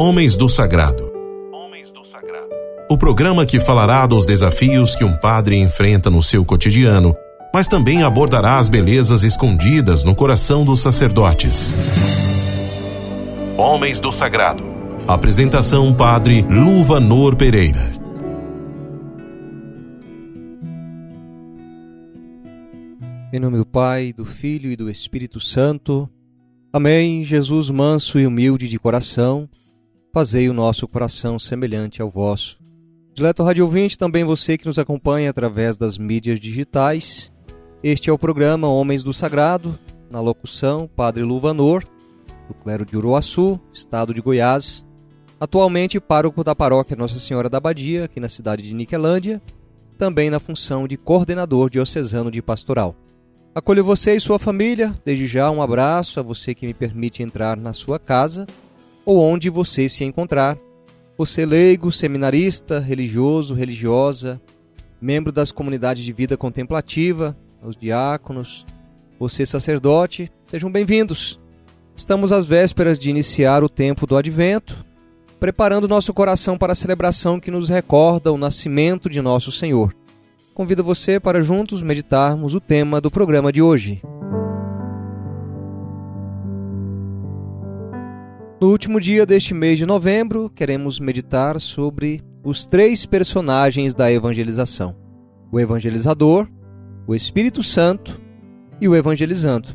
Homens do Sagrado. O programa que falará dos desafios que um padre enfrenta no seu cotidiano, mas também abordará as belezas escondidas no coração dos sacerdotes. Homens do Sagrado. Apresentação Padre Luvanor Pereira. Em nome do Pai, do Filho e do Espírito Santo. Amém. Jesus, manso e humilde de coração, fazei o nosso coração semelhante ao vosso. Dileto Rádio Ouvinte, também você que nos acompanha através das mídias digitais. Este é o programa Homens do Sagrado, na locução Padre Luvanor, do clero de Uruaçu, estado de Goiás. Atualmente pároco da paróquia Nossa Senhora da Abadia, aqui na cidade de Niquelândia, também na função de coordenador diocesano de pastoral. Acolho você e sua família. Desde já, um abraço a você que me permite entrar na sua casa ou onde você se encontrar. Você leigo, seminarista, religioso, religiosa, membro das comunidades de vida contemplativa, os diáconos, você sacerdote, sejam bem-vindos. Estamos às vésperas de iniciar o tempo do advento, preparando nosso coração para a celebração que nos recorda o nascimento de nosso Senhor convido você para juntos meditarmos o tema do programa de hoje. No último dia deste mês de novembro, queremos meditar sobre os três personagens da evangelização: o evangelizador, o Espírito Santo e o evangelizando.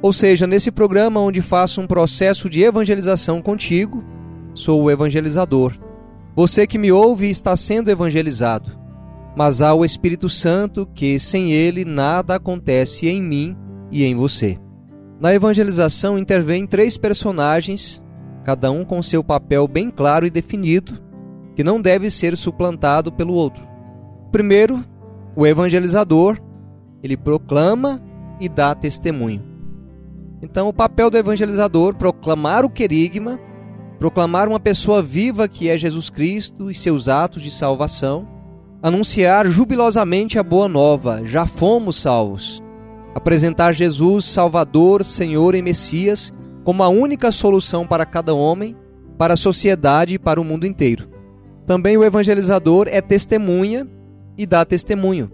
Ou seja, nesse programa onde faço um processo de evangelização contigo, sou o evangelizador. Você que me ouve está sendo evangelizado mas há o Espírito Santo que, sem ele, nada acontece em mim e em você. Na evangelização intervêm três personagens, cada um com seu papel bem claro e definido, que não deve ser suplantado pelo outro. Primeiro, o evangelizador, ele proclama e dá testemunho. Então, o papel do evangelizador proclamar o querigma, proclamar uma pessoa viva que é Jesus Cristo e seus atos de salvação anunciar jubilosamente a boa nova: já fomos salvos. Apresentar Jesus, Salvador, Senhor e Messias, como a única solução para cada homem, para a sociedade e para o mundo inteiro. Também o evangelizador é testemunha e dá testemunho.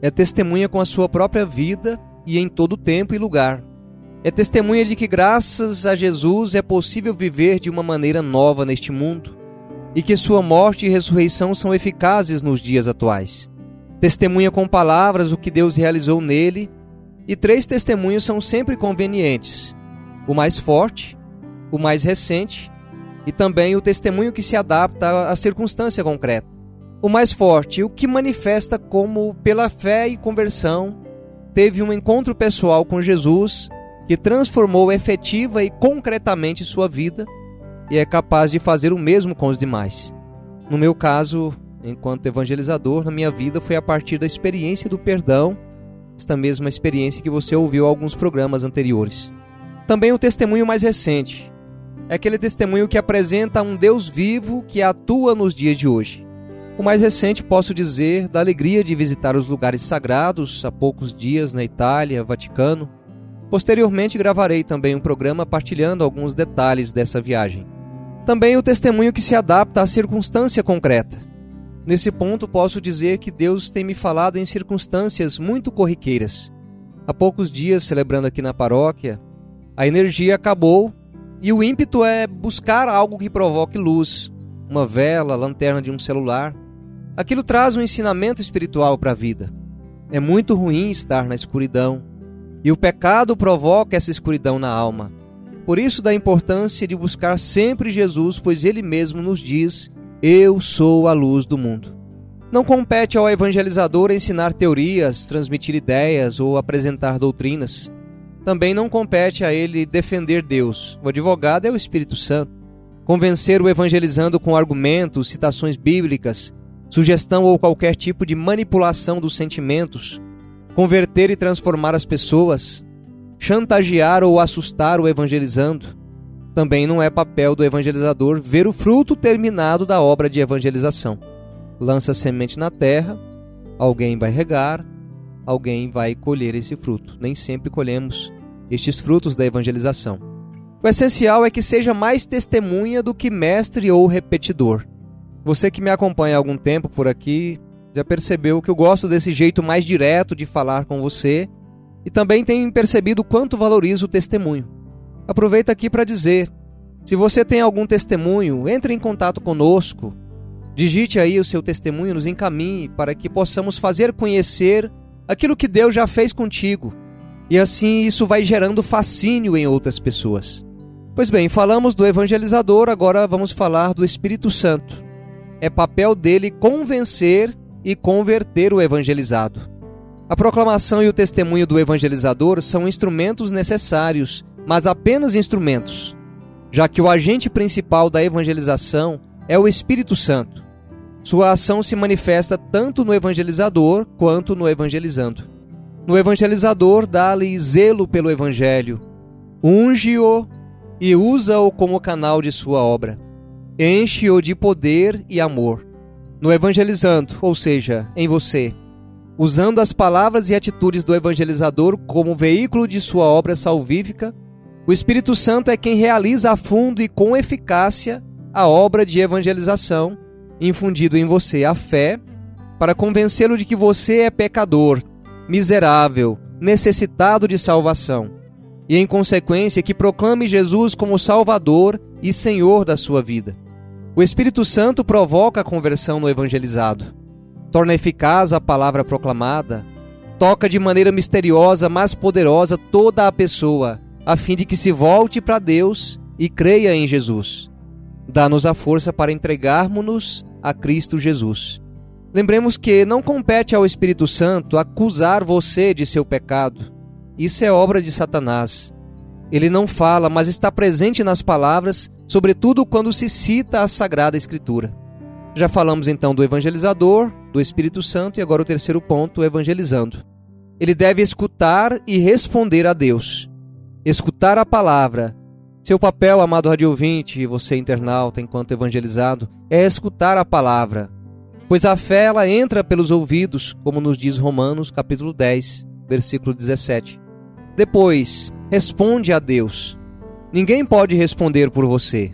É testemunha com a sua própria vida e em todo tempo e lugar. É testemunha de que, graças a Jesus, é possível viver de uma maneira nova neste mundo e que sua morte e ressurreição são eficazes nos dias atuais. Testemunha com palavras o que Deus realizou nele, e três testemunhos são sempre convenientes: o mais forte, o mais recente e também o testemunho que se adapta à circunstância concreta. O mais forte, o que manifesta como, pela fé e conversão, teve um encontro pessoal com Jesus que transformou efetiva e concretamente sua vida e é capaz de fazer o mesmo com os demais. No meu caso, enquanto evangelizador, na minha vida foi a partir da experiência do perdão, esta mesma experiência que você ouviu em alguns programas anteriores. Também o testemunho mais recente. É aquele testemunho que apresenta um Deus vivo que atua nos dias de hoje. O mais recente, posso dizer, da alegria de visitar os lugares sagrados há poucos dias na Itália, Vaticano. Posteriormente, gravarei também um programa partilhando alguns detalhes dessa viagem. Também o testemunho que se adapta à circunstância concreta. Nesse ponto, posso dizer que Deus tem me falado em circunstâncias muito corriqueiras. Há poucos dias, celebrando aqui na paróquia, a energia acabou e o ímpeto é buscar algo que provoque luz, uma vela, lanterna de um celular. Aquilo traz um ensinamento espiritual para a vida. É muito ruim estar na escuridão, e o pecado provoca essa escuridão na alma. Por isso, da importância de buscar sempre Jesus, pois ele mesmo nos diz: Eu sou a luz do mundo. Não compete ao evangelizador ensinar teorias, transmitir ideias ou apresentar doutrinas. Também não compete a ele defender Deus. O advogado é o Espírito Santo. Convencer o evangelizando com argumentos, citações bíblicas, sugestão ou qualquer tipo de manipulação dos sentimentos, converter e transformar as pessoas, chantagear ou assustar o evangelizando. Também não é papel do evangelizador ver o fruto terminado da obra de evangelização. Lança semente na terra, alguém vai regar, alguém vai colher esse fruto. Nem sempre colhemos estes frutos da evangelização. O essencial é que seja mais testemunha do que mestre ou repetidor. Você que me acompanha há algum tempo por aqui já percebeu que eu gosto desse jeito mais direto de falar com você e também tem percebido quanto valorizo o testemunho. Aproveito aqui para dizer: se você tem algum testemunho, entre em contato conosco, digite aí o seu testemunho, nos encaminhe para que possamos fazer conhecer aquilo que Deus já fez contigo. E assim isso vai gerando fascínio em outras pessoas. Pois bem, falamos do evangelizador, agora vamos falar do Espírito Santo. É papel dele convencer e converter o evangelizado. A proclamação e o testemunho do evangelizador são instrumentos necessários, mas apenas instrumentos, já que o agente principal da evangelização é o Espírito Santo. Sua ação se manifesta tanto no evangelizador quanto no evangelizando. No evangelizador, dá-lhe zelo pelo evangelho, unge-o e usa-o como canal de sua obra. Enche-o de poder e amor. No evangelizando, ou seja, em você, usando as palavras e atitudes do evangelizador como veículo de sua obra salvífica, o Espírito Santo é quem realiza a fundo e com eficácia a obra de evangelização, infundido em você a fé, para convencê-lo de que você é pecador, miserável, necessitado de salvação, e em consequência que proclame Jesus como Salvador e Senhor da sua vida. O Espírito Santo provoca a conversão no evangelizado, torna eficaz a palavra proclamada, toca de maneira misteriosa, mas poderosa toda a pessoa, a fim de que se volte para Deus e creia em Jesus. Dá-nos a força para entregarmos-nos a Cristo Jesus. Lembremos que não compete ao Espírito Santo acusar você de seu pecado. Isso é obra de Satanás. Ele não fala, mas está presente nas palavras sobretudo quando se cita a Sagrada Escritura. Já falamos então do evangelizador, do Espírito Santo e agora o terceiro ponto, evangelizando. Ele deve escutar e responder a Deus. Escutar a palavra. Seu papel, amado rádio ouvinte, você internauta enquanto evangelizado, é escutar a palavra. Pois a fé ela entra pelos ouvidos, como nos diz Romanos, capítulo 10, versículo 17. Depois, responde a Deus. Ninguém pode responder por você.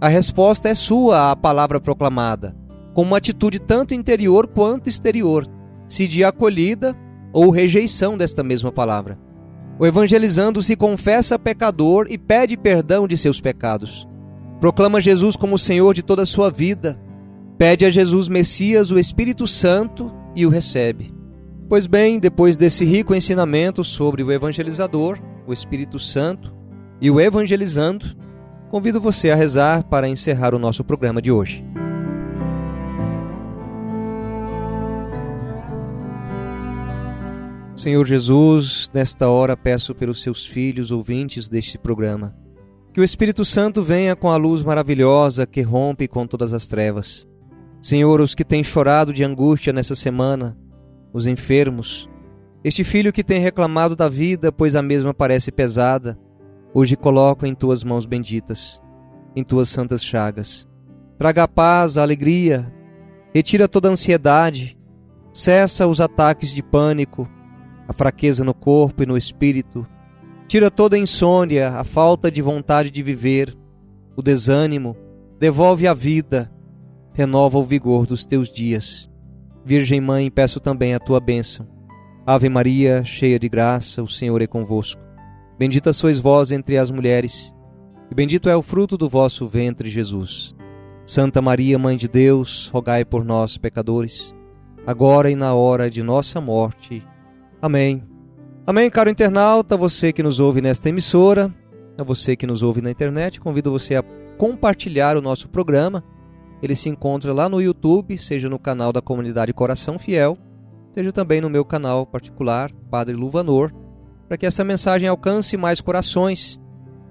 A resposta é sua à palavra proclamada, com uma atitude tanto interior quanto exterior, se de acolhida ou rejeição desta mesma palavra. O evangelizando se confessa pecador e pede perdão de seus pecados. Proclama Jesus como Senhor de toda a sua vida. Pede a Jesus Messias o Espírito Santo e o recebe. Pois bem, depois desse rico ensinamento sobre o evangelizador, o Espírito Santo, e o Evangelizando, convido você a rezar para encerrar o nosso programa de hoje. Senhor Jesus, nesta hora peço pelos seus filhos ouvintes deste programa, que o Espírito Santo venha com a luz maravilhosa que rompe com todas as trevas. Senhor, os que têm chorado de angústia nessa semana, os enfermos, este filho que tem reclamado da vida, pois a mesma parece pesada, Hoje coloco em tuas mãos benditas, em tuas santas chagas. Traga a paz, a alegria, retira toda a ansiedade, cessa os ataques de pânico, a fraqueza no corpo e no espírito, tira toda a insônia, a falta de vontade de viver, o desânimo, devolve a vida, renova o vigor dos teus dias. Virgem Mãe, peço também a tua bênção. Ave Maria, cheia de graça, o Senhor é convosco. Bendita sois vós entre as mulheres, e bendito é o fruto do vosso ventre, Jesus. Santa Maria, Mãe de Deus, rogai por nós, pecadores, agora e na hora de nossa morte. Amém. Amém, caro internauta, você que nos ouve nesta emissora, a você que nos ouve na internet, convido você a compartilhar o nosso programa. Ele se encontra lá no YouTube, seja no canal da comunidade Coração Fiel, seja também no meu canal particular, Padre Luvanor para que essa mensagem alcance mais corações.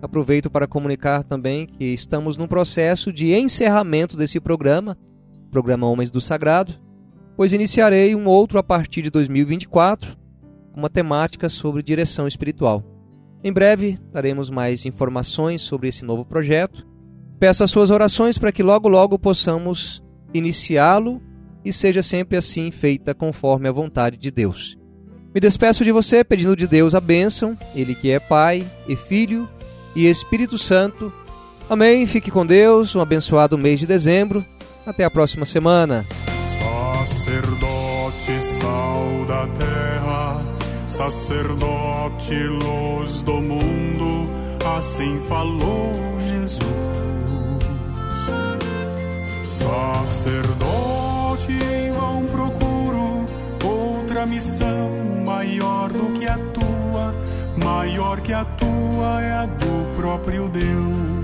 Aproveito para comunicar também que estamos num processo de encerramento desse programa, programa Homens do Sagrado, pois iniciarei um outro a partir de 2024, com uma temática sobre direção espiritual. Em breve daremos mais informações sobre esse novo projeto. Peço as suas orações para que logo logo possamos iniciá-lo e seja sempre assim feita conforme a vontade de Deus. Me despeço de você pedindo de Deus a bênção, Ele que é Pai e Filho e Espírito Santo. Amém. Fique com Deus. Um abençoado mês de dezembro. Até a próxima semana. Sacerdote, sal da terra, sacerdote, luz do mundo, assim falou Jesus. Missão maior do que a tua, maior que a tua é a do próprio Deus